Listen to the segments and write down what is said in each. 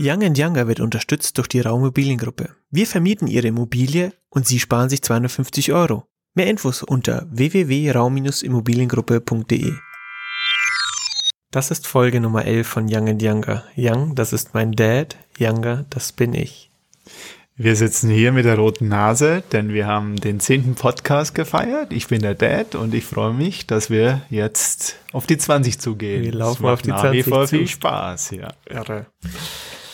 Young Younger wird unterstützt durch die Raumimmobiliengruppe. Wir vermieten Ihre Immobilie und Sie sparen sich 250 Euro. Mehr Infos unter www.raum-immobiliengruppe.de. Das ist Folge Nummer 11 von Young and Younger. Young, das ist mein Dad. Younger, das bin ich. Wir sitzen hier mit der roten Nase, denn wir haben den zehnten Podcast gefeiert. Ich bin der Dad und ich freue mich, dass wir jetzt auf die 20 zugehen. Wir laufen auf die nach 20 wie vor zu. viel Spaß, ja. Irre.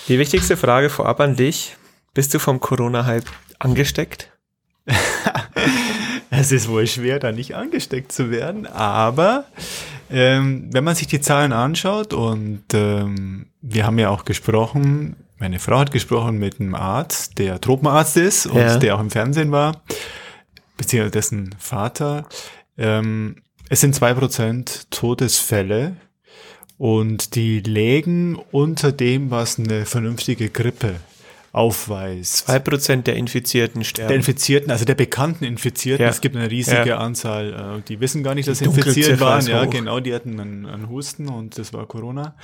Die wichtigste Frage vorab an dich. Bist du vom Corona-Hype angesteckt? Es ist wohl schwer, da nicht angesteckt zu werden, aber ähm, wenn man sich die Zahlen anschaut und ähm, wir haben ja auch gesprochen, meine Frau hat gesprochen mit einem Arzt, der Tropenarzt ist und Ja. der auch im Fernsehen war, beziehungsweise dessen Vater. Ähm, es sind zwei Prozent Todesfälle und die lägen unter dem, was eine vernünftige Grippe aufweist. 2% der Infizierten sterben. Der Infizierten, also der bekannten Infizierten, Ja. es gibt eine riesige Ja. Anzahl, äh, die wissen gar nicht, dass sie infiziert waren. Ja, hoch. genau, die hatten einen, einen Husten und das war Corona.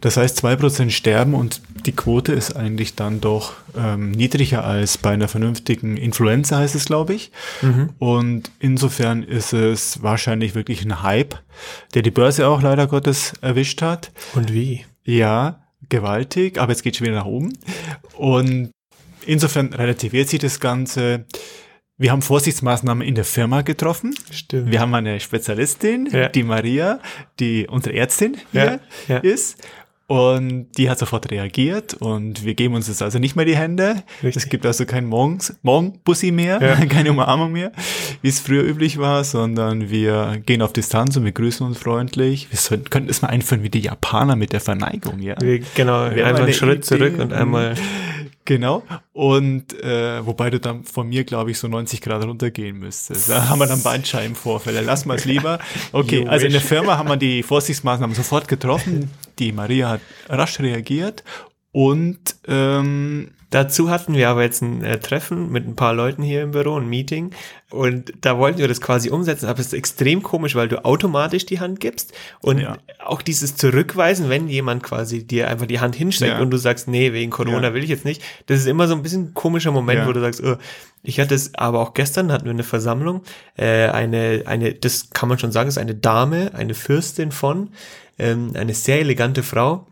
Das heißt, zwei Prozent sterben und die Quote ist eigentlich dann doch ähm, niedriger als bei einer vernünftigen Influenza, heißt es, glaube ich. Mhm. Und insofern ist es wahrscheinlich wirklich ein Hype, der die Börse auch leider Gottes erwischt hat. Und wie? Ja, gewaltig, aber jetzt geht schon wieder nach oben. Und insofern relativiert sich das Ganze. Wir haben Vorsichtsmaßnahmen in der Firma getroffen. Stimmt. Wir haben eine Spezialistin, Ja. die Maria, die unsere Ärztin hier Ja, ja. ist. Und die hat sofort reagiert und wir geben uns jetzt also nicht mehr die Hände. Richtig. Es gibt also kein Morgens, Morgenbussi mehr, Ja. keine Umarmung mehr, wie es früher üblich war, sondern wir gehen auf Distanz und wir grüßen uns freundlich. Wir sollten, könnten es mal einführen wie die Japaner mit der Verneigung, ja. Wir, genau, Wäre mal einmal einen eine Schritt Idee. zurück und einmal. Genau. Und äh, wobei du dann von mir, glaube ich, so 90 Grad runtergehen müsstest. Da haben wir dann Bandscheibenvorfälle. Lass mal es lieber. Okay, also in der. Firma haben wir die Vorsichtsmaßnahmen sofort getroffen. Die Maria hat rasch reagiert und ähm, Dazu hatten wir aber jetzt ein äh, Treffen mit ein paar Leuten hier im Büro, ein Meeting. Und da wollten wir das quasi umsetzen, aber es ist extrem komisch, weil du automatisch die Hand gibst und Ja. auch dieses Zurückweisen, wenn jemand quasi dir einfach die Hand hinstreckt Ja. und du sagst, nee, wegen Corona Ja. will ich jetzt nicht. Das ist immer so ein bisschen ein komischer Moment, wo du sagst, oh, ich hatte es aber auch gestern, hatten wir eine Versammlung, äh, eine, eine, das kann man schon sagen, ist eine Dame, eine Fürstin von, ähm, eine sehr elegante Frau,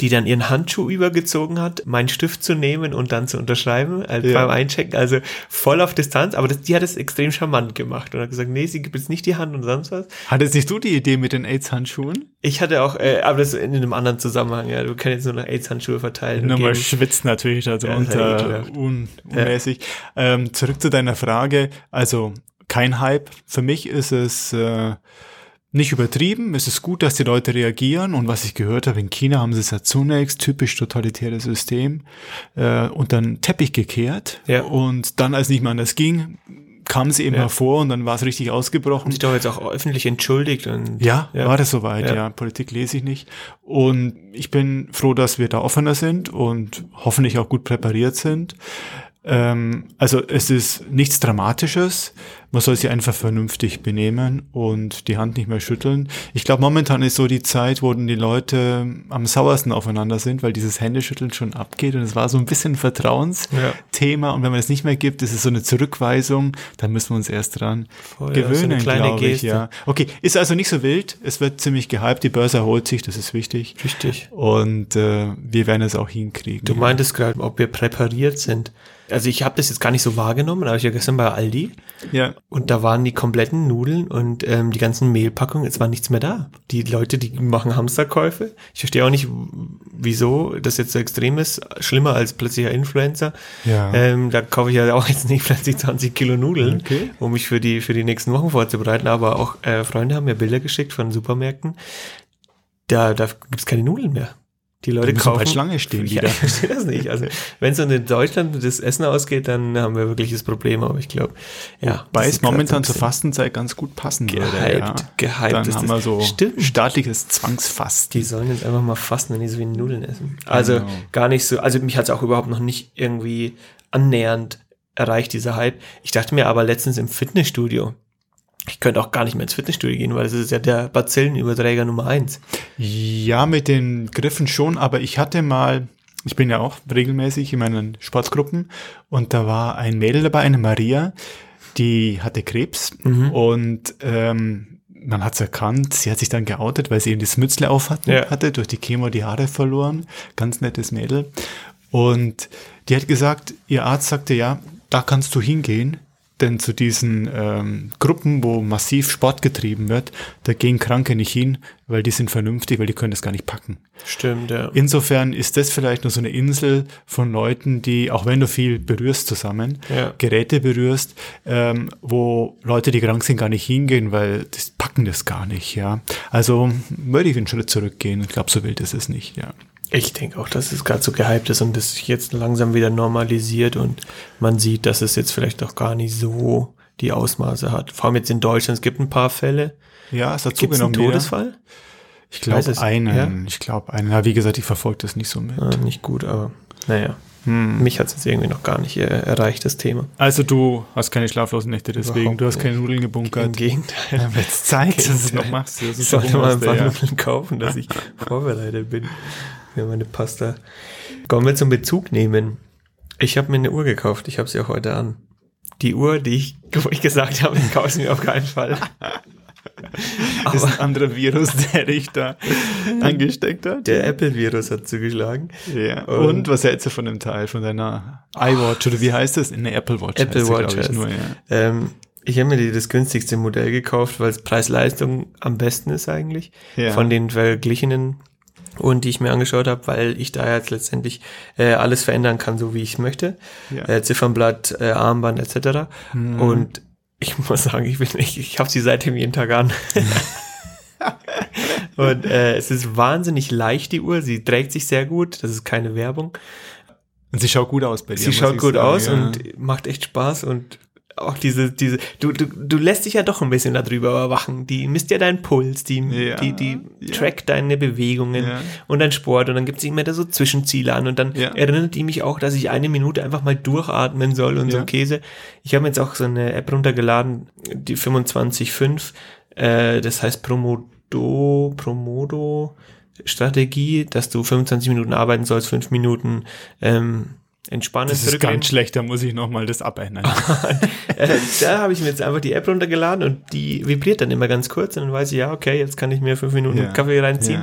die dann ihren Handschuh übergezogen hat, meinen Stift zu nehmen und dann zu unterschreiben also Ja. beim Einchecken, also voll auf Distanz, aber das, die hat es extrem charmant gemacht und hat gesagt, nee, sie gibt jetzt nicht die Hand und sonst was. hattest nicht du die Idee mit den AIDS-Handschuhen? Ich hatte auch, äh, aber das in einem anderen Zusammenhang, ja, du kannst jetzt nur noch AIDS-Handschuhe verteilen. und Nur mal geben. schwitzt natürlich Ja, ist ja un unmäßig. Ähm, zurück zu deiner Frage. Also kein Hype. Für mich ist es äh, nicht übertrieben. Es ist gut, dass die Leute reagieren. Und was ich gehört habe, in China haben sie es ja zunächst, typisch totalitäres System, äh, unter den Teppich gekehrt. Ja. Und dann, als nicht mehr anders ging, kam sie eben Ja. hervor und dann war es richtig ausgebrochen. Und sich doch jetzt auch öffentlich entschuldigt und Ja, Ja. war das soweit, Ja. ja. Politik lese ich nicht. Und ich bin froh, dass wir da offener sind und hoffentlich auch gut präpariert sind. Ähm, also es ist nichts Dramatisches. Man soll sich einfach vernünftig benehmen und die Hand nicht mehr schütteln. Ich glaube, momentan ist so die Zeit, wo die Leute am sauersten aufeinander sind, weil dieses Händeschütteln schon abgeht. Und es war so ein bisschen ein Vertrauensthema. Und wenn man es nicht mehr gibt, ist es so eine Zurückweisung. Da müssen wir uns erst dran Voll, ja, so gewöhnen, glaube ich. Geste. Ja. Okay, ist also nicht so wild. Es wird ziemlich gehypt. Die Börse erholt sich, das ist wichtig. Richtig. Und äh, wir werden es auch hinkriegen. Du meintest gerade, ob wir präpariert sind. Also ich habe das jetzt gar nicht so wahrgenommen, aber ich war gestern bei Aldi ja. und da waren die kompletten Nudeln und ähm, die ganzen Mehlpackungen, es war nichts mehr da. Die Leute, die machen Hamsterkäufe. Ich verstehe auch nicht, wieso das jetzt so extrem ist. Schlimmer als plötzlicher Influencer. Ja. Ähm, da kaufe ich ja auch jetzt nicht plötzlich 20 Kilo Nudeln, Okay. um mich für die, für die nächsten Wochen vorzubereiten. Aber auch äh, Freunde haben mir Bilder geschickt von Supermärkten. Da, da gibt's keine Nudeln mehr. Die Leute kaufen. bald Schlange stehen wieder. ich verstehe das nicht. Also, wenn es in Deutschland das Essen ausgeht, dann haben wir wirklich das Problem. Aber ich glaube, ja. Das es momentan zur Fastenzeit ganz gut passen würde. Gehypt, ja. gehypt Dann ist haben wir so Stimmt. staatliches Zwangsfasten. Die sollen jetzt einfach mal fasten, wenn die so wie Nudeln essen. Also Genau. gar nicht so, also mich hat es auch überhaupt noch nicht irgendwie annähernd erreicht, dieser Hype. Ich dachte mir aber letztens im Fitnessstudio, ich könnte auch gar nicht mehr ins Fitnessstudio gehen, weil das ist ja der Bazillenüberträger Nummer eins. Ja, mit den Griffen schon, aber ich hatte mal ich bin ja auch regelmäßig in meinen Sportgruppen und da war ein Mädel dabei, eine Maria, die hatte Krebs Mhm. und ähm, man hat es erkannt, sie hat sich dann geoutet, weil sie eben das Mützle auf hatte, Ja. hatte, durch die Chemo die Haare verloren. Ganz nettes Mädel. Und die hat gesagt, ihr Arzt sagte, ja, da kannst du hingehen, denn zu diesen ähm, Gruppen, wo massiv Sport getrieben wird, da gehen Kranke nicht hin, weil die sind vernünftig, weil die können das gar nicht packen. Stimmt, ja. Insofern ist das vielleicht nur so eine Insel von Leuten, die, auch wenn du viel berührst zusammen, Ja. Geräte berührst, ähm, wo Leute, die krank sind, gar nicht hingehen, weil das packen das gar nicht, ja. Also würde ich einen Schritt zurückgehen. Ich glaube, so wild ist es nicht, ja. Ich denke auch, dass es gerade so gehypt ist und das sich jetzt langsam wieder normalisiert und man sieht, dass es jetzt vielleicht auch gar nicht so die Ausmaße hat. Vor allem jetzt in Deutschland, es gibt ein paar Fälle. Ja, es hat Gibt es einen zugenommen. wieder. Todesfall? Ich glaube es, einen. ja? Ich glaube einen. Ja, wie gesagt, ich verfolge das nicht so mit. Ah, nicht gut, aber naja. Hm. Mich hat es jetzt irgendwie noch gar nicht äh, erreicht, das Thema. Also du hast keine schlaflosen Nächte deswegen. Überhaupt du hast nicht. keine Nudeln Im gebunkert. Gegenteil. Ja, wird's Zeit, dass du es Geht's. noch machst. Das Ich ist sollte so mal ein paar ja. Nudeln kaufen, dass ich vorbereitet bin für meine Pasta. Kommen wir zum Bezug nehmen. Ich habe mir eine Uhr gekauft. Ich habe sie auch heute an. Die Uhr, die ich, wo ich gesagt habe, ich kaufe sie mir auf keinen Fall. ist Aber ein anderer Virus, der dich da angesteckt hat. der Apple-Virus hat zugeschlagen. Ja. Und- Und, was hältst du von dem Teil, von deiner iWatch oder wie heißt das? Eine Apple Watch. Apple Watch ich, nur, ja. Ähm, ich habe mir die, das günstigste Modell gekauft, weil es Preis-Leistung am besten ist eigentlich. Ja. Von den verglichenen Uhren, die ich mir angeschaut habe, weil ich da jetzt letztendlich äh, alles verändern kann, so wie ich möchte. Ja. Äh, Ziffernblatt, äh, Armband etc. Mhm. Und ich muss sagen, ich bin ich, ich habe sie seitdem jeden Tag an. Und äh, es ist wahnsinnig leicht, die Uhr. Sie trägt sich sehr gut. Das ist keine Werbung. Und sie schaut gut aus bei dir. Sie schaut gut sagen, aus ja. und macht echt Spaß und auch diese, diese, du, du, du lässt dich ja doch ein bisschen darüber überwachen. Die misst ja deinen Puls, die, Ja, die, die ja. trackt deine Bewegungen Ja. und deinen Sport und dann gibt sie immer da so Zwischenziele an und dann erinnert die mich auch, dass ich eine Minute einfach mal durchatmen soll und so. Käse. Ich habe jetzt auch so eine App runtergeladen, die 25.5, äh, das heißt Promodo, Promodo Strategie, dass du 25 Minuten arbeiten sollst, 5 Minuten ähm, entspannen. Das ist ganz schlecht, da muss ich nochmal das abändern. äh, da habe ich mir jetzt einfach die App runtergeladen und die vibriert dann immer ganz kurz und dann weiß ich, ja, okay, jetzt kann ich mir fünf Minuten Ja. Kaffee reinziehen.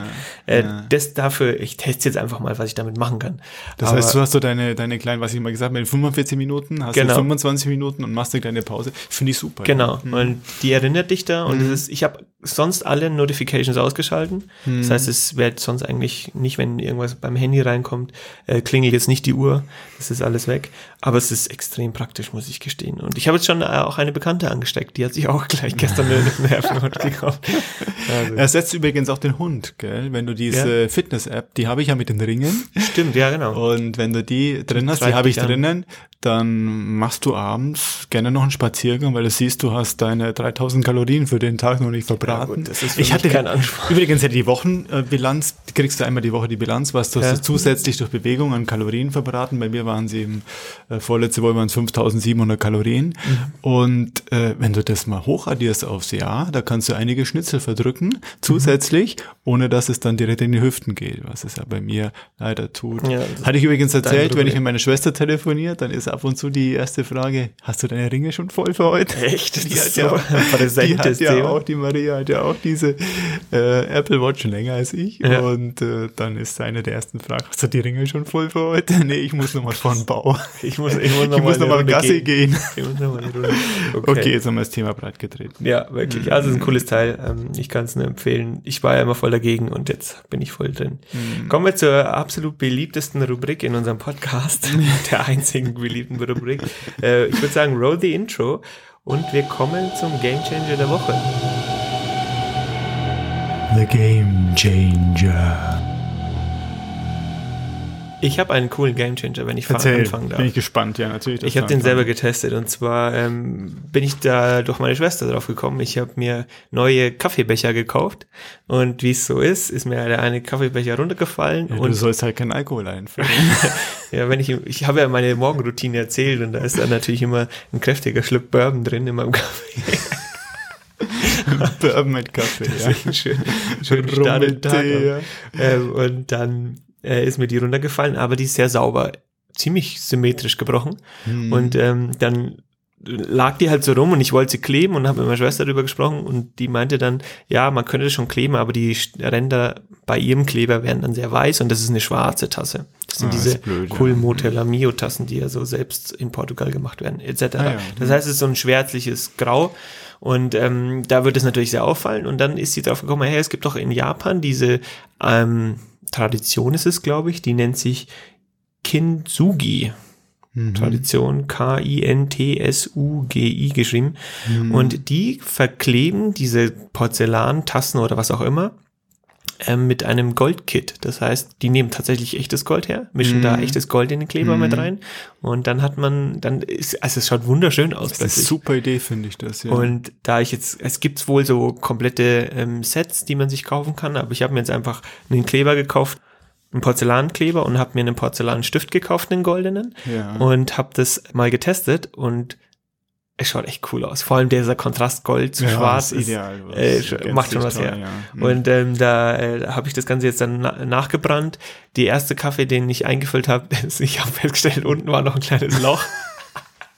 Ja. Äh, Ja. Das dafür, ich teste jetzt einfach mal, was ich damit machen kann. Das Aber- heißt, du hast so deine, deine kleinen, was ich mal gesagt habe, in 45 Minuten, hast Genau. du 25 Minuten und machst eine kleine Pause. Finde ich super. Genau, Ja. und die erinnert dich da und Mhm. ist, ich habe sonst alle Notifications ausgeschalten. Das heißt, es wird sonst eigentlich nicht, wenn irgendwas beim Handy reinkommt, äh, klingelt jetzt nicht die Uhr. Das ist alles weg. Aber es ist extrem praktisch, muss ich gestehen. Und ich habe jetzt schon äh, auch eine Bekannte angesteckt, die hat sich auch gleich gestern eine, Watch gekauft. Also, Ersetzt übrigens auch den Hund, gell? Wenn du diese Fitness-App, die habe ich ja mit den Ringen. stimmt, ja, genau. Und wenn du die drin hast, die habe ich an. drinnen, dann machst du abends gerne noch einen Spaziergang, weil du siehst, du hast deine 3000 Kalorien für den Tag noch nicht verbraten. gut, das ist für ich hatte kein Anspruch. Übrigens hätte die Wochenbilanz, die kriegst du einmal die Woche die Bilanz, was du Ja. hast du zusätzlich durch Bewegung an Kalorien verbraten. Bei mir waren sie im äh, vorletzte Woche waren es 5700 Kalorien. Und äh, wenn du das mal hochaddierst aufs Jahr, da kannst du einige Schnitzel verdrücken, zusätzlich, ohne dass es dann direkt in die Hüften geht, was es ja bei mir leider tut. Ja, Hatte ich übrigens erzählt, wenn ich mit meiner Schwester telefoniere, dann ist ab und zu die erste Frage, hast du deine Ringe schon voll für heute? Echt? Das Die ist so ja, ein die hat ja Thema. auch, die Maria hat ja auch diese äh, Apple Watch schon länger als ich. Ja. Und äh, dann ist eine der ersten Fragen, hast du die Ringe schon voll für heute? Nee, ich muss nochmal von Bau. Ich muss, ich muss noch nochmal Runde Gassi gehen. Ich muss noch mal Runde. Okay. jetzt haben wir das Thema breit getreten. Ja, wirklich. Also es ist ein cooles Teil. Ähm, Ich kann es nur empfehlen. Ich war ja immer voll dagegen und jetzt bin ich voll drin. Kommen wir zur absolut beliebtesten Rubrik in unserem Podcast. der einzigen beliebten Rubrik. Äh, Ich würde sagen, roll the intro und wir kommen zum Game Changer der Woche. The Game Changer. Ich habe einen coolen Game Changer, wenn ich Erzähl, anfangen darf. bin ich gespannt, ja, natürlich. Ich habe den selber getestet und zwar ähm, bin ich da durch meine Schwester drauf gekommen. Ich habe mir neue Kaffeebecher gekauft und wie es so ist, ist mir der eine Kaffeebecher runtergefallen Ja, du und sollst halt keinen Alkohol einführen. ja, wenn ich ich habe ja meine Morgenroutine erzählt und da ist dann natürlich immer ein kräftiger Schluck Bourbon drin in meinem Kaffee. Bourbon mit Kaffee, ja. Schön, schön den Tag Rummeltee, haben. ähm, und dann äh, ist mir die runtergefallen, aber die ist sehr sauber, ziemlich symmetrisch gebrochen. Hm. Und ähm, dann lag die halt so rum und ich wollte sie kleben und habe mit meiner Schwester darüber gesprochen und die meinte dann, ja, man könnte das schon kleben, aber die Ränder bei ihrem Kleber werden dann sehr weiß und das ist eine schwarze Tasse. Das sind Ah, diese blöd, ja. Cool die ja so selbst in Portugal gemacht werden, etc. Ah, ja. Das heißt, es ist so ein schwärzliches Grau und ähm, da wird es natürlich sehr auffallen und dann ist sie drauf gekommen, hey, es gibt doch in Japan diese ähm, Tradition ist es, glaube ich, die nennt sich Kintsugi. Mhm. Tradition, K-I-N-T-S-U-G-I geschrieben. Mhm. Und die verkleben diese Porzellantassen oder was auch immer ähm, mit einem Goldkit. Das heißt, die nehmen tatsächlich echtes Gold her, mischen Mhm. da echtes Gold in den Kleber Mhm. mit rein und dann hat man, dann ist, also es schaut wunderschön aus Das ist eine super Idee, finde ich das, ja. Und da ich jetzt, es gibt wohl so komplette ähm, Sets, die man sich kaufen kann, aber ich habe mir jetzt einfach einen Kleber gekauft, einen Porzellankleber und habe mir einen Porzellanstift gekauft, einen goldenen ja. und habe das mal getestet und es schaut echt cool aus. Vor allem dieser Kontrast Gold zu ja, schwarz ist ideal. äh, macht schon was toll, her. Ja. Mhm. Und ähm, da äh, habe ich das Ganze jetzt dann na nachgebrannt. Die erste Kaffee, den ich eingefüllt habe, ich habe festgestellt, unten war noch ein kleines Loch.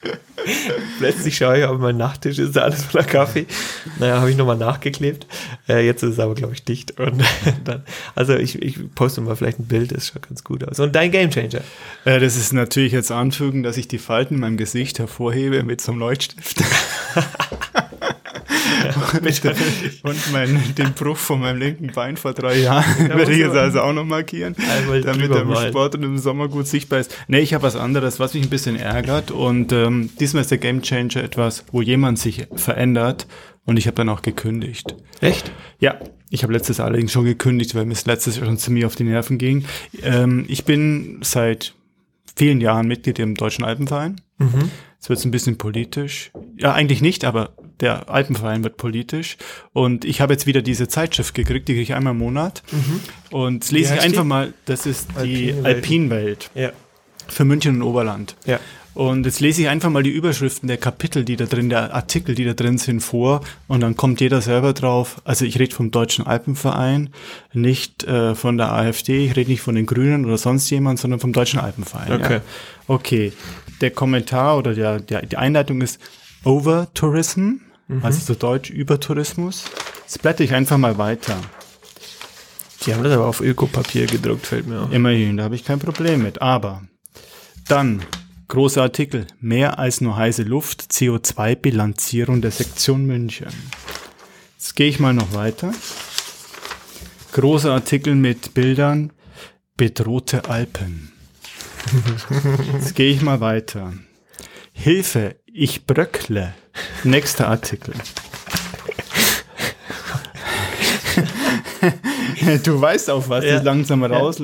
Plötzlich schaue ich auf meinen Nachttisch, ist da alles voller Kaffee. Naja, habe ich nochmal nachgeklebt. Äh, jetzt ist es aber, glaube ich, dicht. Und dann, also ich, ich poste mal vielleicht ein Bild, das schaut ganz gut aus. Und dein Gamechanger. Äh, das ist natürlich jetzt anfügen, dass ich die Falten in meinem Gesicht hervorhebe mit so einem Leuchtstift. Bitte. Und mein, den Bruch von meinem linken Bein vor drei Jahren werde ich jetzt also auch noch markieren, damit er im. Sport und im Sommer gut sichtbar ist. Nee, ich habe was anderes, was mich ein bisschen ärgert. Und ähm, diesmal ist der Gamechanger etwas, wo jemand sich verändert. Und ich habe dann auch gekündigt. Echt? Ja, ich habe letztes Jahr allerdings schon gekündigt, weil mir es letztes Jahr schon ziemlich auf die Nerven ging. Ähm, ich bin seit vielen Jahren Mitglied im Deutschen Alpenverein. Mhm. Jetzt wird es ein bisschen politisch. Ja, eigentlich nicht, aber der Alpenverein wird politisch. Und ich habe jetzt wieder diese Zeitschrift gekriegt, die kriege ich einmal im Monat. Und jetzt lese ich einfach die? mal, das ist die. Alpinwelt Ja. für München und Oberland. Ja. Und jetzt lese ich einfach mal die Überschriften der Kapitel, die da drin, der Artikel, die da drin sind, vor. Und dann kommt jeder selber drauf. Also ich rede vom Deutschen Alpenverein, nicht äh, von der AfD, ich rede nicht von den Grünen oder sonst jemand, sondern vom Deutschen Alpenverein. Okay. Ja. Okay. Der Kommentar oder der, der, die Einleitung ist Over-Tourism, also zu Deutsch Übertourismus. Jetzt blätter ich einfach mal weiter. Die haben das aber auf Ökopapier gedruckt, fällt mir auf. Immerhin, da habe ich kein Problem mit. Aber dann, großer Artikel, mehr als nur heiße Luft, CO2-Bilanzierung der Sektion München. Jetzt gehe ich mal noch weiter. Großer Artikel mit Bildern, bedrohte Alpen. Jetzt gehe ich mal weiter. Hilfe, ich bröckle. Nächster Artikel. du weißt auf was, Ja. das langsam Ja. raus.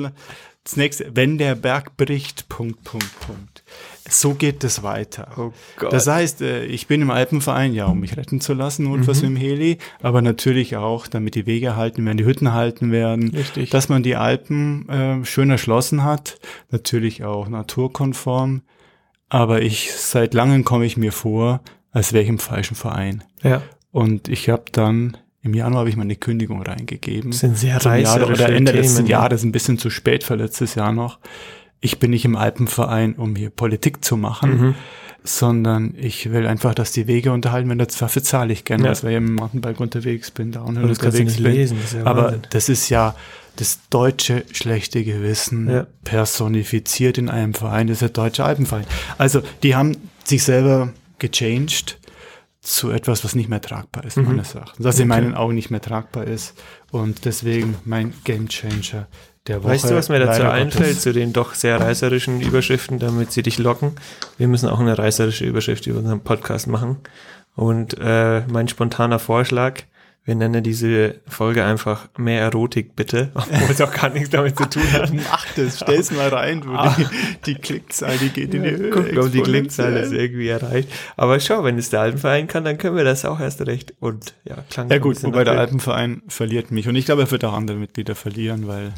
Das nächste, wenn der Berg bricht, Punkt, Punkt, Punkt. So geht es weiter. Oh Gott. Das heißt, äh, ich bin im Alpenverein, ja, um mich retten zu lassen, notfalls Mhm. mit dem Heli, aber natürlich auch, damit die Wege erhalten werden, die Hütten erhalten werden, Richtig. dass man die Alpen äh, schön erschlossen hat, natürlich auch naturkonform, aber ich, seit langem komme ich mir vor, als wäre ich im falschen Verein. Ja. Und ich habe dann, im Januar habe ich meine Kündigung reingegeben. Das sind sehr reißerische oder Ende letzten Themen, ja. Jahres, ein bisschen zu spät für letztes Jahr noch. Ich bin nicht im Alpenverein, um hier Politik zu machen, Mhm. sondern ich will einfach, dass die Wege unterhalten werden. Dafür zahle ich gerne, Ja. als weil ich im Mountainbike unterwegs bin, Downhill kannst du unterwegs bin. lesen, das ja Aber Wahnsinn. das ist ja das deutsche schlechte Gewissen Ja. personifiziert in einem Verein, das ist der Deutsche Alpenverein. Also die haben sich selber gechanged zu etwas, was nicht mehr tragbar ist, meines Erachtens. Was in Mhm. Okay. meinen Augen nicht mehr tragbar ist. Und deswegen mein Gamechanger der Woche. Weißt du, was mir dazu einfällt, Gottes. zu den doch sehr reißerischen Überschriften, damit sie dich locken? Wir müssen auch eine reißerische Überschrift über unseren Podcast machen. Und äh, mein spontaner Vorschlag, wir nennen diese Folge einfach mehr Erotik, bitte, obwohl es auch gar nichts damit zu tun hat. Mach das, stell's mal rein, du. Die, die Klickzahl, die geht in die Höhe. Gucken, ob die Klickzahl das irgendwie erreicht. Aber schau, wenn es der Alpenverein kann, dann können wir das auch erst recht. Und ja, klang Ja gut, wobei der nach- Alpenverein verliert mich. Und ich glaube, er wird auch andere Mitglieder verlieren, weil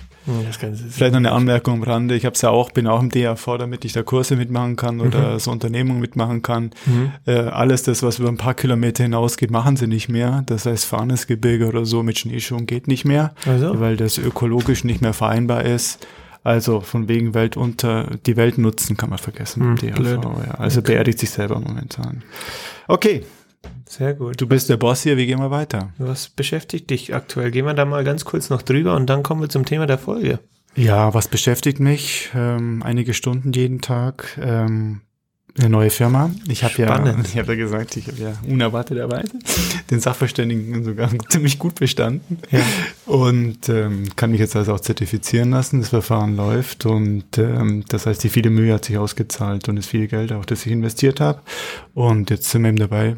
ist Vielleicht noch eine Anmerkung am Rande. Ich habe es ja auch, bin auch im DAV, damit ich da Kurse mitmachen kann oder so Unternehmungen mitmachen kann. Mhm. Äh, alles das, was über ein paar Kilometer hinausgeht, machen sie nicht mehr. Das heißt, Fahnesgebirge oder so mit Schneeschuhen geht nicht mehr, Also? weil das ökologisch nicht mehr vereinbar ist. Also von wegen Welt unter, die Welt nutzen kann man vergessen. Hm, blöd. ja. Also beerdigt sich selber momentan. Okay, Sehr gut. du bist der Boss hier, wie gehen wir weiter? Was beschäftigt dich aktuell? Gehen wir da mal ganz kurz noch drüber und dann kommen wir zum Thema der Folge. Ja, was beschäftigt mich? Ähm, einige Stunden jeden Tag. Ähm, eine neue Firma. Ich habe ja, ich habe ja gesagt, ich habe ja unerwarteterweise den Sachverständigen sogar ziemlich gut bestanden Ja. und ähm, kann mich jetzt also auch zertifizieren lassen. Das Verfahren läuft und ähm, das heißt, die viele Mühe hat sich ausgezahlt und das viel Geld auch, das ich investiert habe. Und jetzt sind wir eben dabei.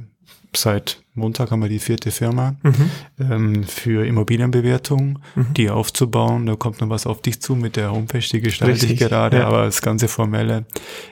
Seit Montag haben wir die vierte Firma Mhm. ähm, für Immobilienbewertung, die aufzubauen. Da kommt noch was auf dich zu mit der Homepage, die gestalte ich Richtig, gerade, ja. aber das ganze Formelle,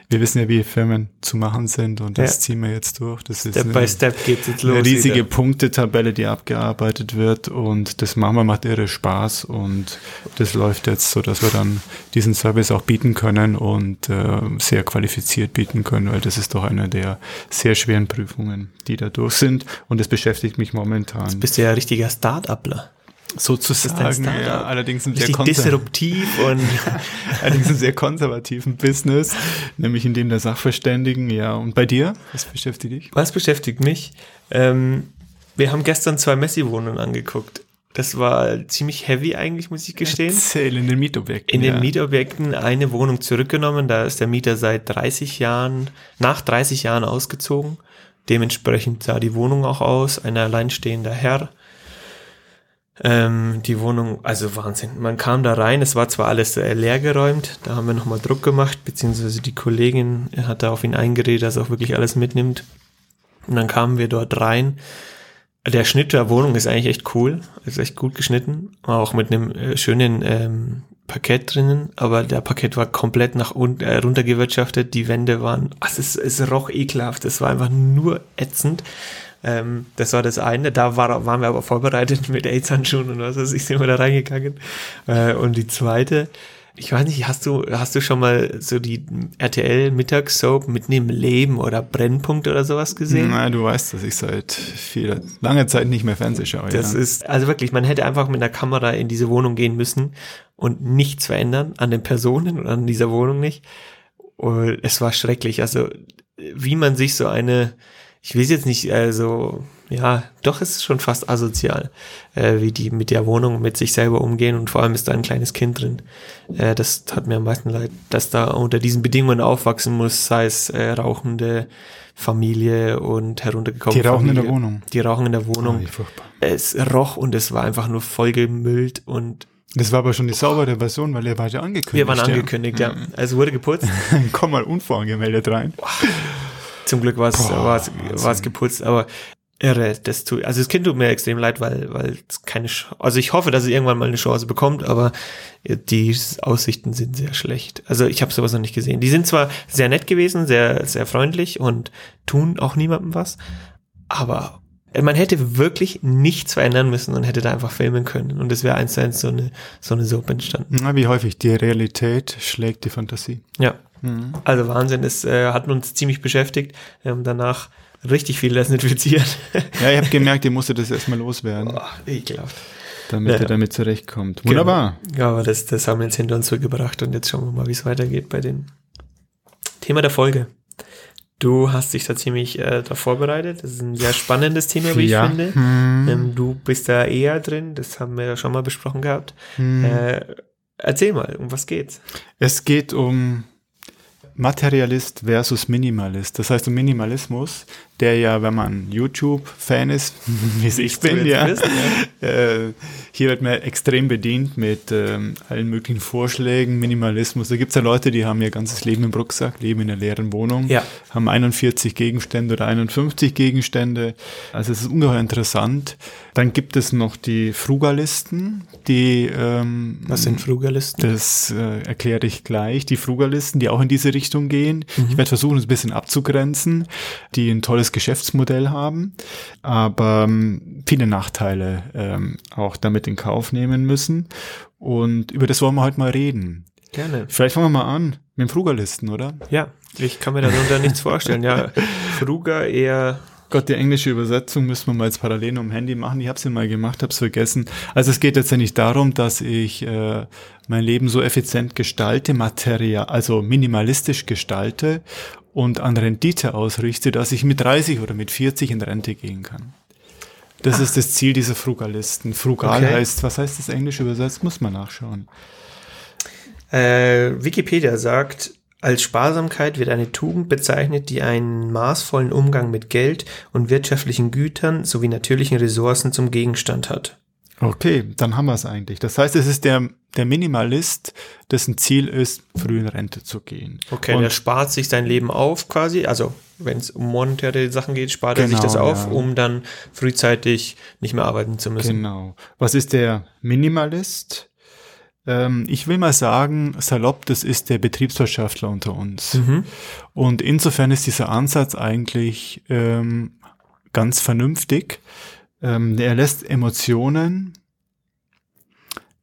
wir wissen ja, wie Firmen zu machen sind und das Ja. ziehen wir jetzt durch. Das ist Step eine, by Step geht's jetzt los. eine riesige wieder. Punktetabelle, die abgearbeitet wird und das machen wir, macht irre Spaß und das läuft jetzt so, dass wir dann diesen Service auch bieten können und äh, sehr qualifiziert bieten können, weil das ist doch eine der sehr schweren Prüfungen, die da durch sind und das beschäftigt mich momentan. Bist du ja ein richtiger Start-upler. Sozusagen, ja, allerdings ein sehr, Richtig disruptiv und allerdings ein sehr konservativen Business, nämlich in dem der Sachverständigen, ja. Und bei dir? Was beschäftigt dich? was beschäftigt mich? Ähm, wir haben gestern zwei Messi-Wohnungen angeguckt. Das war ziemlich heavy eigentlich, muss ich gestehen. Erzähl in den Mietobjekten. In den ja. Mietobjekten eine Wohnung zurückgenommen. Da ist der Mieter seit 30 Jahren, nach 30 Jahren ausgezogen. Dementsprechend sah die Wohnung auch aus. Ein alleinstehender Herr. Ähm, die Wohnung, also Wahnsinn. Man kam da rein, es war zwar alles leergeräumt, da haben wir nochmal Druck gemacht, beziehungsweise die Kollegin hat da auf ihn eingeredet, dass er auch wirklich alles mitnimmt. Und dann kamen wir dort rein. Der Schnitt der Wohnung ist eigentlich echt cool, ist echt gut geschnitten, auch mit einem äh, schönen ähm, Parkett drinnen, aber der Parkett war komplett nach unten äh, runtergewirtschaftet, die Wände waren, ach, es, es roch ekelhaft, es war einfach nur ätzend. Ähm, das war das eine, da war, waren wir aber vorbereitet mit AIDS-Handschuhen und was weiß ich, sind wir da reingegangen. Äh, und die zweite, ich weiß nicht, hast du, hast du schon mal so die RTL Mittagssoap mitten im Leben oder Brennpunkt oder sowas gesehen? Nein, du weißt, dass ich seit viel, langer Zeit nicht mehr Fernseh schaue. Das ja. ist, also wirklich, man hätte einfach mit einer Kamera in diese Wohnung gehen müssen und nichts verändern an den Personen und an dieser Wohnung nicht. Und es war schrecklich. Also, wie man sich so eine, ich weiß jetzt nicht, also, ja, doch es ist schon fast asozial, äh, wie die mit der Wohnung mit sich selber umgehen und vor allem ist da ein kleines Kind drin. Äh, das hat mir am meisten leid, dass da unter diesen Bedingungen aufwachsen muss, sei es äh, rauchende Familie und heruntergekommene Die rauchen in der Familie. Wohnung. Die rauchen in der Wohnung Oh, wie furchtbar. es roch und es war einfach nur vollgemüllt und Das war aber schon die saubere Version, weil ihr wart ja angekündigt. wir waren ja. angekündigt, ja. Es wurde geputzt. Komm mal unvorangemeldet rein. Zum Glück war es geputzt, aber irre, das tut, also das Kind tut mir extrem leid, weil weil es keine, also ich hoffe, dass es irgendwann mal eine Chance bekommt, aber die Aussichten sind sehr schlecht. Also ich habe sowas noch nicht gesehen. Die sind zwar sehr nett gewesen, sehr sehr freundlich und tun auch niemandem was, aber man hätte wirklich nichts verändern müssen und hätte da einfach filmen können und es wäre eins zu eins so eine so eine Soap entstanden. Na, wie häufig die Realität schlägt die Fantasie. Ja. Also Wahnsinn, es äh, hat uns ziemlich beschäftigt. Wir haben danach richtig viel desinfiziert. Ja, ich habe gemerkt, ihr musstet das erstmal loswerden, Boah, ekelhaft. damit Ja. ihr damit zurechtkommt. Wunderbar. Ja, aber das, das haben wir jetzt hinter uns zurückgebracht und jetzt schauen wir mal, wie es weitergeht bei dem Thema der Folge. Du hast dich da ziemlich äh, da vorbereitet. Das ist ein sehr spannendes Thema, wie Ja. ich finde. Hm. Ähm, du bist da eher drin, das haben wir ja schon mal besprochen gehabt. Hm. Äh, erzähl mal, um was geht's? Es geht um Materialist versus Minimalist. Das heißt um Minimalismus, der ja, wenn man YouTube-Fan ist, wie es ich bin, ja, bist, äh, hier wird man extrem bedient mit ähm, allen möglichen Vorschlägen, Minimalismus. Da gibt es ja Leute, die haben ihr ganzes Leben im Rucksack, leben in einer leeren Wohnung, Ja. haben 41 Gegenstände oder 51 Gegenstände. Also es ist ungeheuer interessant. Dann gibt es noch die Frugalisten, die ähm, Was sind Frugalisten? das äh, erkläre ich gleich. Die Frugalisten, die auch in diese Richtung gehen. Ich werde versuchen, es ein bisschen abzugrenzen, die ein tolles Geschäftsmodell haben, aber ähm, viele Nachteile ähm, auch damit in Kauf nehmen müssen. Und über das wollen wir heute mal reden. Gerne. Vielleicht fangen wir mal an mit dem Frugalisten, oder? Ja, ich kann mir darunter nichts vorstellen. Ja, Fruga eher Gott, die englische Übersetzung müssen wir mal jetzt parallel am Handy machen. Ich habe sie mal gemacht, habe es vergessen. Also es geht jetzt ja nicht darum, dass ich äh, mein Leben so effizient gestalte, material, also minimalistisch gestalte und an Rendite ausrichte, dass ich mit 30 oder mit 40 in Rente gehen kann. Das Ach. ist das Ziel dieser Frugalisten. Frugal okay. heißt, was heißt das Englisch übersetzt? Muss man nachschauen. Äh, Wikipedia sagt, als Sparsamkeit wird eine Tugend bezeichnet, die einen maßvollen Umgang mit Geld und wirtschaftlichen Gütern sowie natürlichen Ressourcen zum Gegenstand hat. Okay, dann haben wir es eigentlich. Das heißt, es ist der, der Minimalist, dessen Ziel ist, früh in Rente zu gehen. Okay, und der spart sich sein Leben auf quasi, also wenn es um monetäre Sachen geht, spart genau, er sich das genau, auf, ja. um dann frühzeitig nicht mehr arbeiten zu müssen. Genau. Was ist der Minimalist? Ähm, ich will mal sagen, salopp, das ist der Betriebswirtschaftler unter uns. Mhm. Und insofern ist dieser Ansatz eigentlich ähm, ganz vernünftig. Ähm, er lässt Emotionen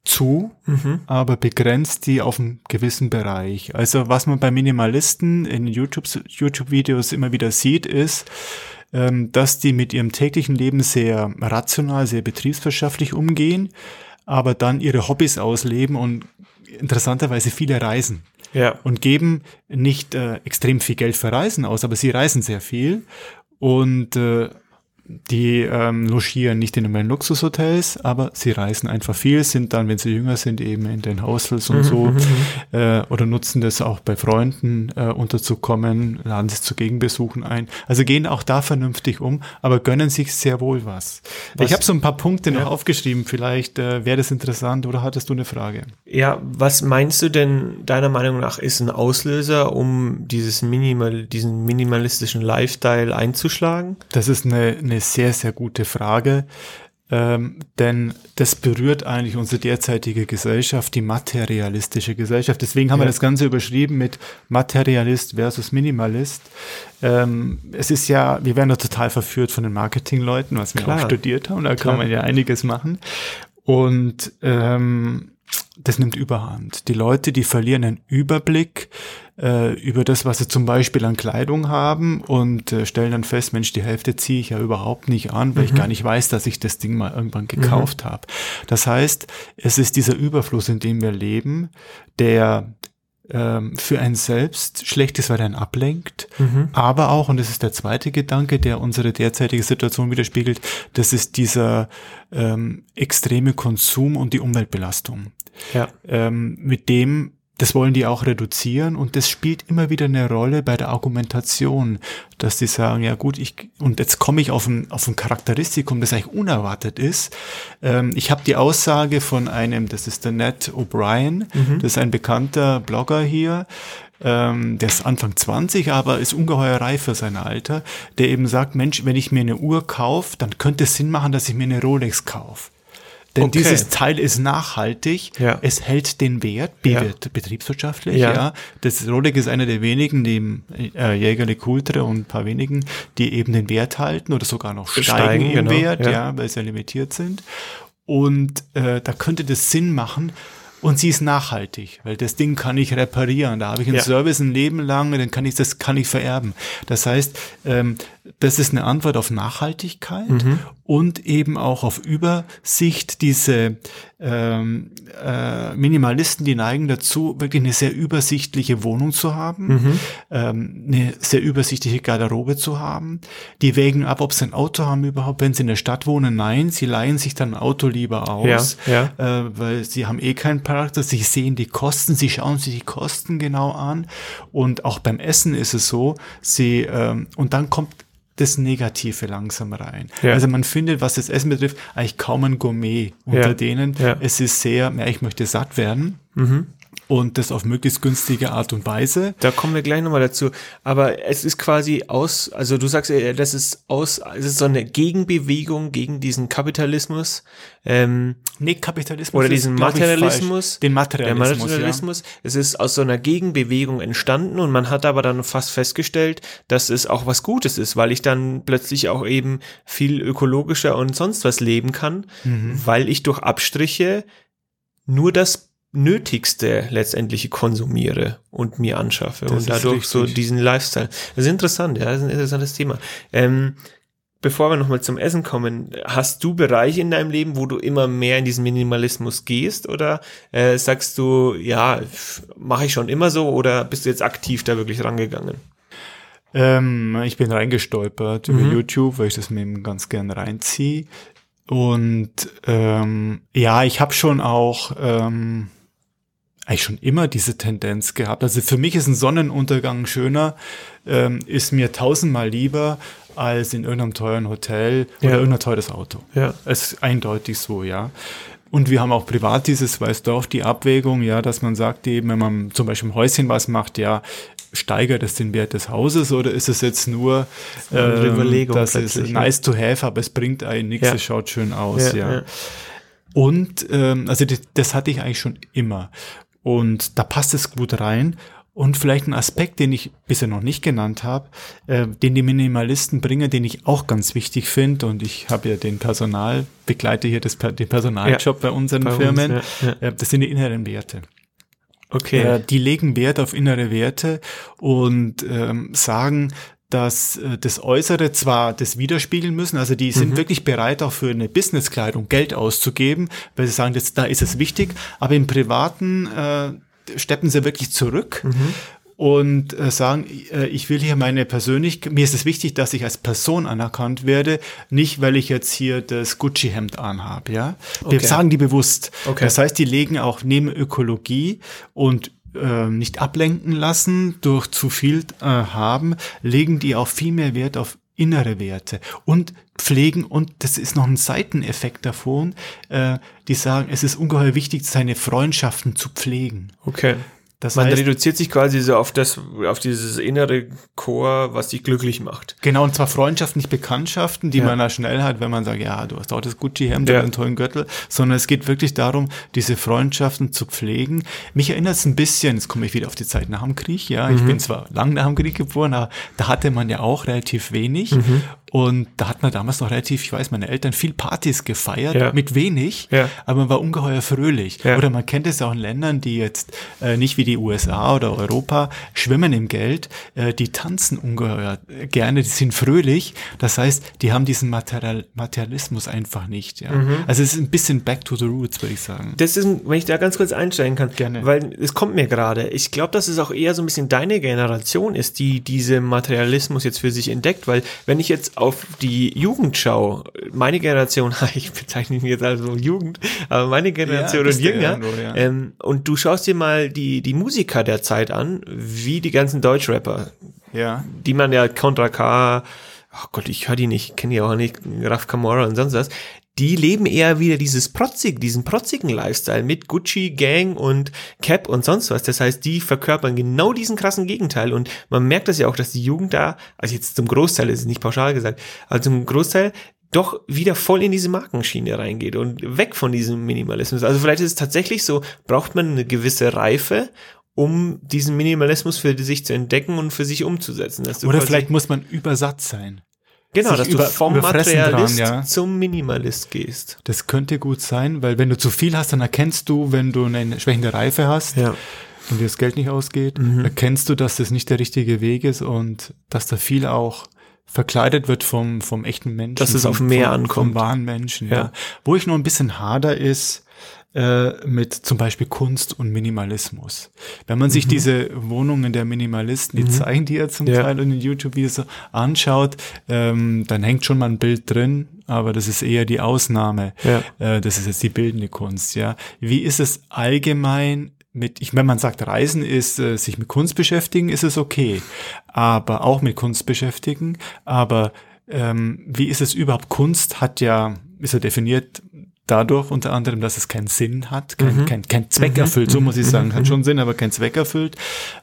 zu, mhm. aber begrenzt die auf einen gewissen Bereich. Also was man bei Minimalisten in YouTube-Videos immer wieder sieht, ist, ähm, dass die mit ihrem täglichen Leben sehr rational, sehr betriebswirtschaftlich umgehen, aber dann ihre Hobbys ausleben und interessanterweise viele reisen. Ja. Und geben nicht äh, extrem viel Geld für Reisen aus, aber sie reisen sehr viel und äh, die ähm, logieren nicht in den Luxushotels, aber sie reisen einfach viel, sind dann, wenn sie jünger sind, eben in den Hostels und mhm, so mhm, mhm. äh, oder nutzen das auch bei Freunden äh, unterzukommen, laden sich zu Gegenbesuchen ein. Also gehen auch da vernünftig um, aber gönnen sich sehr wohl was. was ich habe so ein paar Punkte ja. noch aufgeschrieben, vielleicht äh, wäre das interessant oder hattest du eine Frage? Ja, was meinst du denn deiner Meinung nach ist ein Auslöser, um dieses Minimal, diesen minimalistischen Lifestyle einzuschlagen? Das ist eine, eine eine sehr, sehr gute Frage, ähm, denn das berührt eigentlich unsere derzeitige Gesellschaft, die materialistische Gesellschaft. Deswegen haben ja. wir das Ganze überschrieben mit Materialist versus Minimalist. Ähm, es ist ja, wir werden da total verführt von den Marketingleuten, was wir Klar. auch studiert haben, da Klar. kann man ja einiges machen. Und ähm, das nimmt überhand. Die Leute, die verlieren einen Überblick äh, über das, was sie zum Beispiel an Kleidung haben und äh, stellen dann fest, Mensch, die Hälfte ziehe ich ja überhaupt nicht an, weil mhm. ich gar nicht weiß, dass ich das Ding mal irgendwann gekauft mhm. habe. Das heißt, es ist dieser Überfluss, in dem wir leben, der ähm, für einen selbst schlecht ist, weil er einen ablenkt, mhm. aber auch, und das ist der zweite Gedanke, der unsere derzeitige Situation widerspiegelt, das ist dieser ähm, extreme Konsum und die Umweltbelastung. Ja. Ähm, mit dem das wollen die auch reduzieren und das spielt immer wieder eine Rolle bei der Argumentation, dass die sagen, ja gut, ich und jetzt komme ich auf ein, auf ein Charakteristikum, das eigentlich unerwartet ist. Ähm, ich habe die Aussage von einem, das ist der Ned O'Brien, mhm. das ist ein bekannter Blogger hier, ähm, der ist Anfang 20, aber ist ungeheuer reif für sein Alter, der eben sagt, Mensch, wenn ich mir eine Uhr kaufe, dann könnte es Sinn machen, dass ich mir eine Rolex kaufe. Denn okay. dieses Teil ist nachhaltig, ja. es hält den Wert, ja. betriebswirtschaftlich, ja. ja. Das Rolex ist einer der wenigen, die äh, Jägerle Kultre und ein paar wenigen, die eben den Wert halten oder sogar noch steigen, steigen im genau. Wert, ja. ja, weil sie ja limitiert sind. Und äh, da könnte das Sinn machen, und sie ist nachhaltig, weil das Ding kann ich reparieren. Da habe ich einen ja. Service ein Leben lang, dann kann ich das kann ich vererben. Das heißt, ähm, das ist eine Antwort auf Nachhaltigkeit mhm. und eben auch auf Übersicht. Diese ähm, äh, Minimalisten, die neigen dazu, wirklich eine sehr übersichtliche Wohnung zu haben, mhm. ähm, eine sehr übersichtliche Garderobe zu haben. Die wägen ab, ob sie ein Auto haben überhaupt, wenn sie in der Stadt wohnen. Nein, sie leihen sich dann ein Auto lieber aus, ja, ja. Äh, weil sie haben eh keinen Charakter. Sie sehen die Kosten, sie schauen sich die Kosten genau an. Und auch beim Essen ist es so, sie ähm, und dann kommt das Negative langsam rein. Ja. Also man findet, was das Essen betrifft, eigentlich kaum ein Gourmet unter ja. denen. Ja. Es ist sehr, ja, ich möchte satt werden. Mhm und das auf möglichst günstige Art und Weise. Da kommen wir gleich nochmal dazu. Aber es ist quasi aus, also du sagst, ja, das ist aus, es ist so eine Gegenbewegung gegen diesen Kapitalismus. Ähm, nee, Kapitalismus. Oder diesen Materialismus. Den Materialismus. Der Materialismus. Ja. Es ist aus so einer Gegenbewegung entstanden und man hat aber dann fast festgestellt, dass es auch was Gutes ist, weil ich dann plötzlich auch eben viel ökologischer und sonst was leben kann, mhm. weil ich durch Abstriche nur das Nötigste letztendlich konsumiere und mir anschaffe das und dadurch so diesen Lifestyle. Das ist interessant, ja, das ist ein interessantes Thema. Ähm, bevor wir nochmal zum Essen kommen, hast du Bereiche in deinem Leben, wo du immer mehr in diesen Minimalismus gehst? Oder äh, sagst du, ja, mache ich schon immer so oder bist du jetzt aktiv da wirklich rangegangen? Ähm, ich bin reingestolpert mhm. über YouTube, weil ich das mir ganz gern reinziehe. Und ähm, ja, ich habe schon auch ähm, eigentlich schon immer diese Tendenz gehabt. Also für mich ist ein Sonnenuntergang schöner, ähm, ist mir tausendmal lieber als in irgendeinem teuren Hotel oder ja. irgendein teures Auto. Ja. Es ist eindeutig so, ja. Und wir haben auch privat dieses, auch, die Abwägung, ja, dass man sagt eben, wenn man zum Beispiel im Häuschen was macht, ja, steigert es den Wert des Hauses oder ist es jetzt nur, das, ähm, das ist nice to have, aber es bringt einen nichts, ja. es schaut schön aus, ja. ja. Und ähm, also das, das hatte ich eigentlich schon immer. Und da passt es gut rein. Und vielleicht ein Aspekt, den ich bisher noch nicht genannt habe, äh, den die Minimalisten bringen, den ich auch ganz wichtig finde. Und ich habe ja den Personal, begleite hier das, den Personaljob ja, bei unseren bei Firmen. Uns, ja, ja. Äh, das sind die inneren Werte. Okay. Äh, die legen Wert auf innere Werte und ähm, sagen, dass äh, das Äußere zwar das widerspiegeln müssen, also die sind mhm. wirklich bereit, auch für eine Businesskleidung Geld auszugeben, weil sie sagen, das, da ist es wichtig, aber im Privaten äh, steppen sie wirklich zurück. Mhm. Und äh, sagen, äh, ich will hier meine Persönlichkeit, mir ist es wichtig, dass ich als Person anerkannt werde, nicht weil ich jetzt hier das Gucci-Hemd anhabe, ja. Wir okay. sagen die bewusst. Okay. Das heißt, die legen auch neben Ökologie und äh, nicht ablenken lassen durch zu viel äh, haben, legen die auch viel mehr Wert auf innere Werte und pflegen und das ist noch ein Seiteneffekt davon, äh, die sagen, es ist ungeheuer wichtig, seine Freundschaften zu pflegen. Okay. Das Man heißt, reduziert sich quasi so auf das, auf dieses innere Chor, was dich glücklich macht. Genau, und zwar Freundschaften, nicht Bekanntschaften, die ja. man da schnell hat, wenn man sagt, ja, du hast auch das Gucci-Hemd ja. einen tollen Gürtel, sondern es geht wirklich darum, diese Freundschaften zu pflegen. Mich erinnert es ein bisschen, jetzt komme ich wieder auf die Zeit nach dem Krieg, ja, mhm. ich bin zwar lang nach dem Krieg geboren, aber da hatte man ja auch relativ wenig mhm. Und da hat man damals noch relativ, ich weiß, meine Eltern viel Partys gefeiert, ja. mit wenig, ja. aber man war ungeheuer fröhlich. Ja. Oder man kennt es auch in Ländern, die jetzt äh, nicht wie die USA oder Europa schwimmen im Geld, äh, die tanzen ungeheuer gerne, die sind fröhlich. Das heißt, die haben diesen Material Materialismus einfach nicht. Ja. Mhm. Also es ist ein bisschen back to the roots, würde ich sagen. Das ist, wenn ich da ganz kurz einsteigen kann, gerne. weil es kommt mir gerade. Ich glaube, dass es auch eher so ein bisschen deine Generation ist, die diese Materialismus jetzt für sich entdeckt, weil wenn ich jetzt auf die Jugendschau, meine Generation, ich bezeichne mich jetzt also Jugend, aber meine Generation ja, und jünger, irgendwo, ja. ähm, und du schaust dir mal die, die Musiker der Zeit an, wie die ganzen Deutschrapper, ja. die man ja Contra K, oh Gott, ich höre die nicht, kenne die auch nicht, Raf Camora und sonst was, die leben eher wieder dieses protzig, diesen protzigen Lifestyle mit Gucci, Gang und Cap und sonst was. Das heißt, die verkörpern genau diesen krassen Gegenteil und man merkt das ja auch, dass die Jugend da, also jetzt zum Großteil ist es nicht pauschal gesagt, aber zum Großteil doch wieder voll in diese Markenschiene reingeht und weg von diesem Minimalismus. Also vielleicht ist es tatsächlich so, braucht man eine gewisse Reife, um diesen Minimalismus für sich zu entdecken und für sich umzusetzen. Oder vielleicht muss man übersatt sein. Genau, dass du vom Materialist dran, ja. zum Minimalist gehst. Das könnte gut sein, weil wenn du zu viel hast, dann erkennst du, wenn du eine schwächende Reife hast ja. und dir das Geld nicht ausgeht, mhm. erkennst du, dass das nicht der richtige Weg ist und dass da viel auch verkleidet wird vom, vom echten Menschen. Dass es auf mehr ankommt. Vom wahren Menschen, ja. ja. Wo ich nur ein bisschen hader ist, äh, mit zum Beispiel Kunst und Minimalismus. Wenn man sich mhm. diese Wohnungen der Minimalisten, die mhm. zeigen die ja zum ja. Teil in den YouTube-Videos anschaut, ähm, dann hängt schon mal ein Bild drin, aber das ist eher die Ausnahme. Ja. Äh, das ist jetzt die bildende Kunst, ja. Wie ist es allgemein mit, ich, wenn man sagt, Reisen ist, äh, sich mit Kunst beschäftigen, ist es okay. Aber auch mit Kunst beschäftigen. Aber ähm, wie ist es überhaupt? Kunst hat ja, ist ja definiert dadurch unter anderem, dass es keinen Sinn hat, kein, mhm. kein, kein Zweck mhm. erfüllt, so muss ich sagen, hat mhm. schon Sinn, aber kein Zweck erfüllt.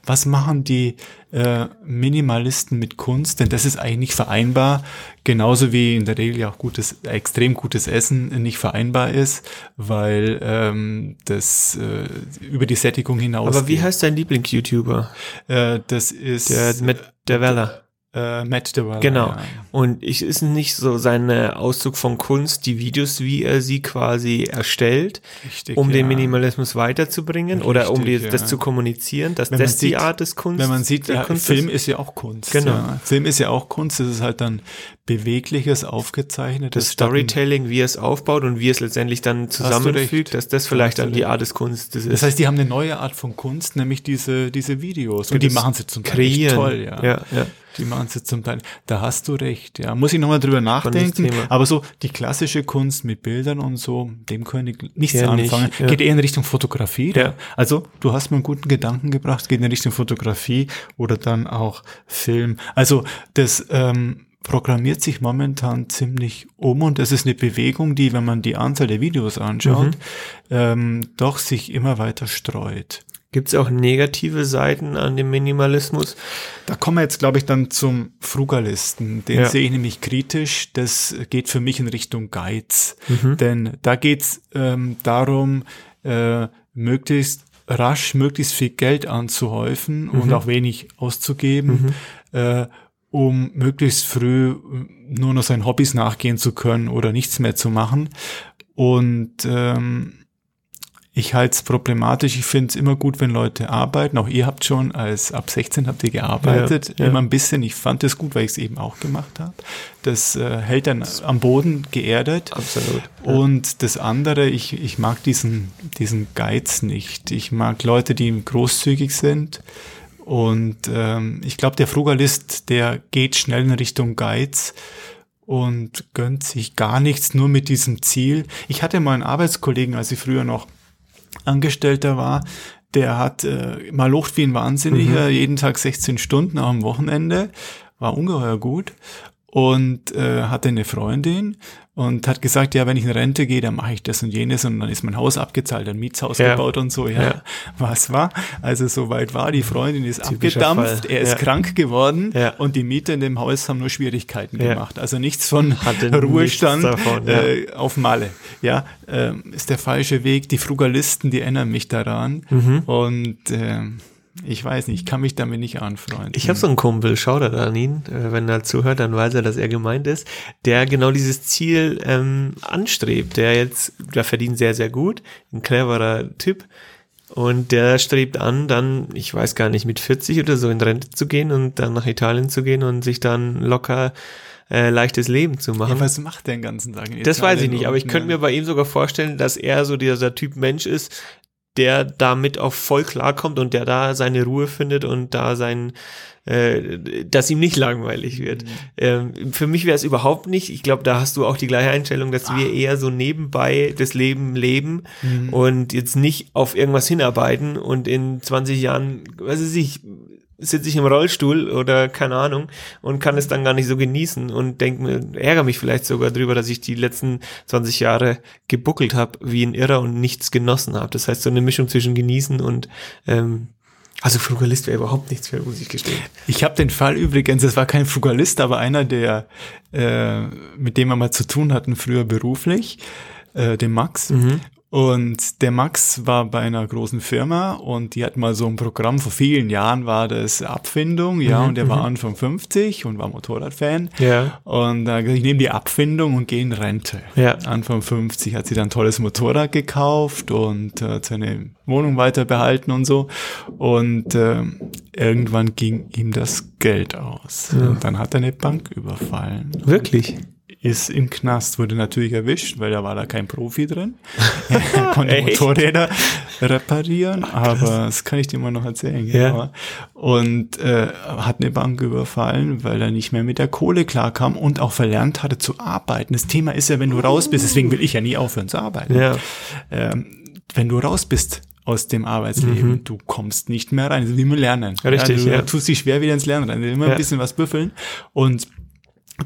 Was machen die äh, Minimalisten mit Kunst? Denn das ist eigentlich nicht vereinbar, genauso wie in der Regel ja auch gutes, extrem gutes Essen nicht vereinbar ist, weil ähm, das äh, über die Sättigung hinaus. Aber wie heißt dein Lieblings-YouTuber? Äh, das ist der mit der Weller. Äh, Matt DeWeller. Genau. Ja. Und ich ist nicht so sein Auszug von Kunst, die Videos, wie er sie quasi erstellt, Richtig, um den ja. Minimalismus weiterzubringen oder um die, Richtig, das ja. zu kommunizieren, dass Wenn das die sieht- Art des Kunst Wenn man sieht, der ja, Kunst Film ist. ist ja auch Kunst. Genau. Ja. Film ist ja auch Kunst, das ist halt dann bewegliches, aufgezeichnetes das Storytelling, wie er es aufbaut und wie es letztendlich dann zusammenfügt, dass das vielleicht dann die. Art des Kunstes ist. Das heißt, die haben eine neue Art von Kunst, nämlich diese, diese Videos. Und die Das machen sie zum Teil Kreieren. toll, ja. ja, ja. Die machen sie zum Teil. Da hast du recht, ja. Muss ich nochmal drüber nachdenken. Aber so die klassische Kunst mit Bildern und so, dem können ich nichts Ja, nicht, anfangen. ja. Geht eher in Richtung Fotografie. Ja. Also, du hast mir einen guten Gedanken gebracht, geht in Richtung Fotografie oder dann auch Film. Also, das, ähm, programmiert sich momentan ziemlich um und es ist eine Bewegung, die, wenn man die Anzahl der Videos anschaut, Mhm. ähm, doch sich immer weiter streut. Gibt es auch negative Seiten an dem Minimalismus? Da kommen wir jetzt, glaube ich, dann zum Frugalisten. Den Ja. sehe ich nämlich kritisch. Das geht für mich in Richtung Geiz. Mhm. Denn da geht's ähm, darum, äh, möglichst rasch möglichst viel Geld anzuhäufen und auch wenig auszugeben, äh, um möglichst früh äh, nur noch seinen Hobbys nachgehen zu können oder nichts mehr zu machen. Und ähm, ich halte es problematisch. Ich finde es immer gut, wenn Leute arbeiten. Auch ihr habt schon als ab 16 habt ihr gearbeitet. Ja, ja. Immer ein bisschen. Ich fand es gut, weil ich es eben auch gemacht habe. Das äh, hält dann am Boden geerdet. Absolut. Und das andere, ich, ich mag diesen, diesen Geiz nicht. Ich mag Leute, die großzügig sind. Und ähm, ich glaube, der Frugalist, der geht schnell in Richtung Geiz und gönnt sich gar nichts, nur mit diesem Ziel. Ich hatte mal einen Arbeitskollegen, als ich früher noch Angestellter war, der hat äh, mal locht wie ein Wahnsinniger, jeden Tag 16 Stunden auch am Wochenende, war ungeheuer gut und äh, hatte eine Freundin und hat gesagt, ja, wenn ich in Rente gehe, dann mache ich das und jenes und dann ist mein Haus abgezahlt, ein Mietshaus Ja. gebaut und so, ja. Ja. Was war? Also soweit war, die Freundin ist Typischer abgedampft, Fall. er ist Ja. krank geworden und die Mieter in dem Haus haben nur Schwierigkeiten gemacht. Also nichts von Hatte nichts Ruhestand davon, ja. äh, auf Malle. Ja, ähm, ist der falsche Weg. Die Frugalisten, die erinnern mich daran. Mhm. Und ähm, ich weiß nicht, ich kann mich damit nicht anfreunden. Ich habe so einen Kumpel, schau da an ihn, äh, wenn er zuhört, dann weiß er, dass er gemeint ist, der genau dieses Ziel ähm, anstrebt. Der jetzt, der verdient sehr, sehr gut, ein cleverer Typ. Und der strebt an, dann, ich weiß gar nicht, mit 40 oder so in Rente zu gehen und dann nach Italien zu gehen und sich dann locker äh, leichtes Leben zu machen. ja, was macht der den ganzen Tag? in Das weiß ich nicht, aber ich könnte mir bei ihm sogar vorstellen, dass er so dieser Typ Mensch ist, der damit auch voll klarkommt und der da seine Ruhe findet und da sein, äh, dass ihm nicht langweilig wird. Mhm. Ähm, für mich wäre es überhaupt nicht. Ich glaube, da hast du auch die gleiche Einstellung, dass wir eher so nebenbei das Leben leben Mhm. und jetzt nicht auf irgendwas hinarbeiten und in 20 Jahren, weiß ich, sitze ich im Rollstuhl oder keine Ahnung und kann es dann gar nicht so genießen und denke mir, ärgere mich vielleicht sogar drüber, dass ich die letzten 20 Jahre gebuckelt habe wie ein Irrer und nichts genossen habe. Das heißt, so eine Mischung zwischen genießen und ähm, also Frugalist wäre überhaupt nichts für, muss ich gestehen. Ich habe den Fall übrigens, es war kein Frugalist, aber einer, der äh, mit dem wir mal zu tun hatten früher beruflich, äh, dem Max. Mhm. Und der Max war bei einer großen Firma und die hat mal so ein Programm, vor vielen Jahren war das Abfindung, ja, Mhm, und der war Anfang 50 und war Motorradfan. Ja. Und da ich nehme die Abfindung und gehe in Rente. Ja. Anfang 50 hat sie dann ein tolles Motorrad gekauft und äh, hat seine Wohnung weiter behalten und so. Und äh, irgendwann ging ihm das Geld aus. Und dann hat er eine Bank überfallen. Wirklich? Ist im Knast, wurde natürlich erwischt, weil da war da kein Profi drin. er konnte Echt? Motorräder reparieren, aber das kann ich dir mal noch erzählen. Ja. Genau. Und äh, hat eine Bank überfallen, weil er nicht mehr mit der Kohle klarkam und auch verlernt hatte zu arbeiten. Das Thema ist ja, wenn du raus bist, deswegen will ich ja nie aufhören zu arbeiten. Ja. Ähm, wenn du raus bist aus dem Arbeitsleben, du kommst nicht mehr rein. Das ist wie mit Lernen. Mhm. Richtig, du ja. tust dich schwer wieder ins Lernen rein. Immer Ja. ein bisschen was büffeln und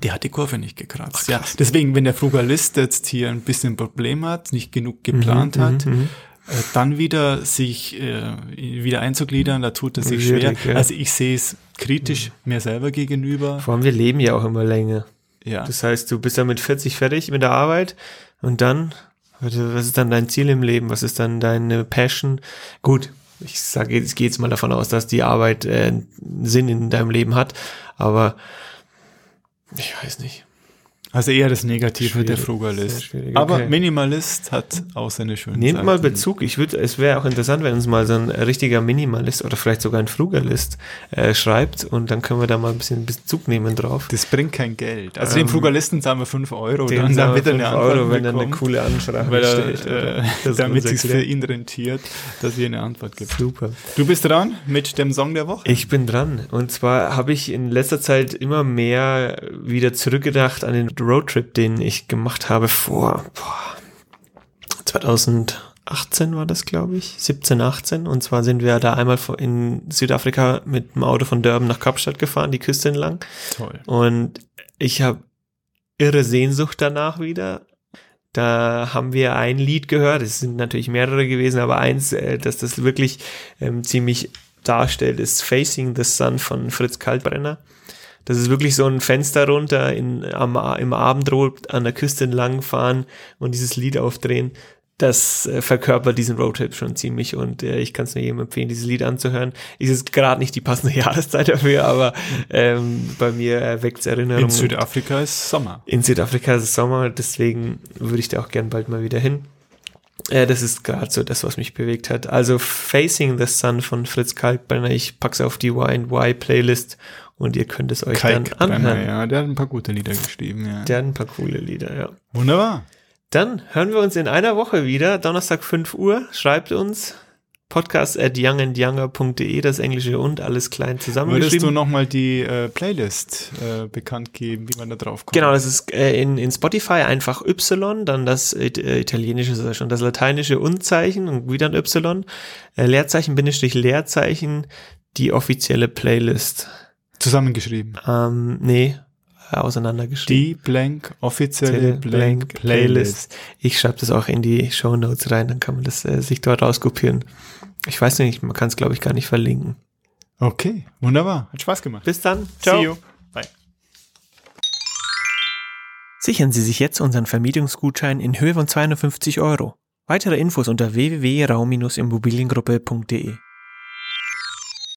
der hat die Kurve nicht gekratzt. ja, deswegen, wenn der Frugalist jetzt hier ein bisschen ein Problem hat, nicht genug geplant Mhm, hat, äh, dann wieder sich äh, wieder einzugliedern, da tut er sich Schwierig, schwer. ja. Also ich sehe es kritisch mir selber gegenüber. Vor allem, wir leben ja auch immer länger. Ja. Das heißt, du bist ja mit 40 fertig mit der Arbeit und dann, was ist dann dein Ziel im Leben? Was ist dann deine Passion? Gut, ich sage, ich gehe jetzt mal davon aus, dass die Arbeit äh, einen Sinn in deinem Leben hat, aber Ich weiß nicht. Also eher das Negative der Schwierig, Frugalist. sehr schwierig, Aber okay. Minimalist hat auch seine schönen Nehmt Seiten. mal Bezug. Ich würde, es wäre auch interessant, wenn uns mal so ein richtiger Minimalist oder vielleicht sogar ein Frugalist äh, schreibt und dann können wir da mal ein bisschen Bezug nehmen drauf. Das bringt kein Geld. Also Ähm, dem Frugalisten zahlen wir 5 Euro. Den dann wir damit er fünf eine Euro, Antwort wenn er eine coole Ansprache weil stellt. er, oder äh, damit es für ihn rentiert, dass ihr eine Antwort gibt. Super. Du bist dran mit dem Song der Woche. Ich bin dran. Und zwar habe ich in letzter Zeit immer mehr wieder zurückgedacht an den Roadtrip, den ich gemacht habe vor boah, 2018 war das, glaube ich. 17, 18. Und zwar sind wir da einmal in Südafrika mit dem Auto von Durban nach Kapstadt gefahren, die Küste entlang. Toll. Und ich habe irre Sehnsucht danach wieder. Da haben wir ein Lied gehört. Es sind natürlich mehrere gewesen, aber eins, äh, dass das wirklich ähm, ziemlich darstellt, ist Facing the Sun von Fritz Kaltbrenner. Das ist wirklich so ein Fenster runter in, am, im Abendrot an der Küste entlang fahren und dieses Lied aufdrehen. Das äh, verkörpert diesen Roadtrip schon ziemlich und äh, ich kann es nur jedem empfehlen, dieses Lied anzuhören. Ist es gerade nicht die passende Jahreszeit dafür, aber ähm, bei mir erweckt es Erinnerungen. In Südafrika ist Sommer. In Südafrika ist es Sommer, deswegen würde ich da auch gern bald mal wieder hin. Äh, das ist gerade so das, was mich bewegt hat. Also Facing the Sun von Fritz Kalkbrenner, ich pack's auf die Y&Y Playlist und ihr könnt es euch dann Kalkbrenner, anhören. ja, der hat ein paar gute Lieder geschrieben, ja. Der hat ein paar coole Lieder, ja. Wunderbar. Dann hören wir uns in einer Woche wieder, Donnerstag 5 Uhr. Schreibt uns podcast at youngandyounger.de, das Englische und alles klein Würdest du zusammengeschrieben. nochmal die äh, Playlist äh, bekannt geben, wie man da drauf kommt? Genau, das ist äh, in, in Spotify einfach Y, dann das äh, italienische, ist ja schon das lateinische Und-Zeichen und wieder ein Y, äh, Leerzeichen, Bindestrich, Leerzeichen, die offizielle Playlist. Zusammengeschrieben. Ähm, nee, auseinandergeschrieben. Die blank offizielle Blank, blank Playlist. Ich schreibe das auch in die Show Notes rein, dann kann man das äh, sich dort rauskopieren. Ich weiß nicht, man kann es glaube ich gar nicht verlinken. Okay, wunderbar. Hat Spaß gemacht. Bis dann. See you. Bye. Sichern Sie sich jetzt unseren Vermietungsgutschein in Höhe von 250 Euro. Weitere Infos unter www.raum-immobiliengruppe.de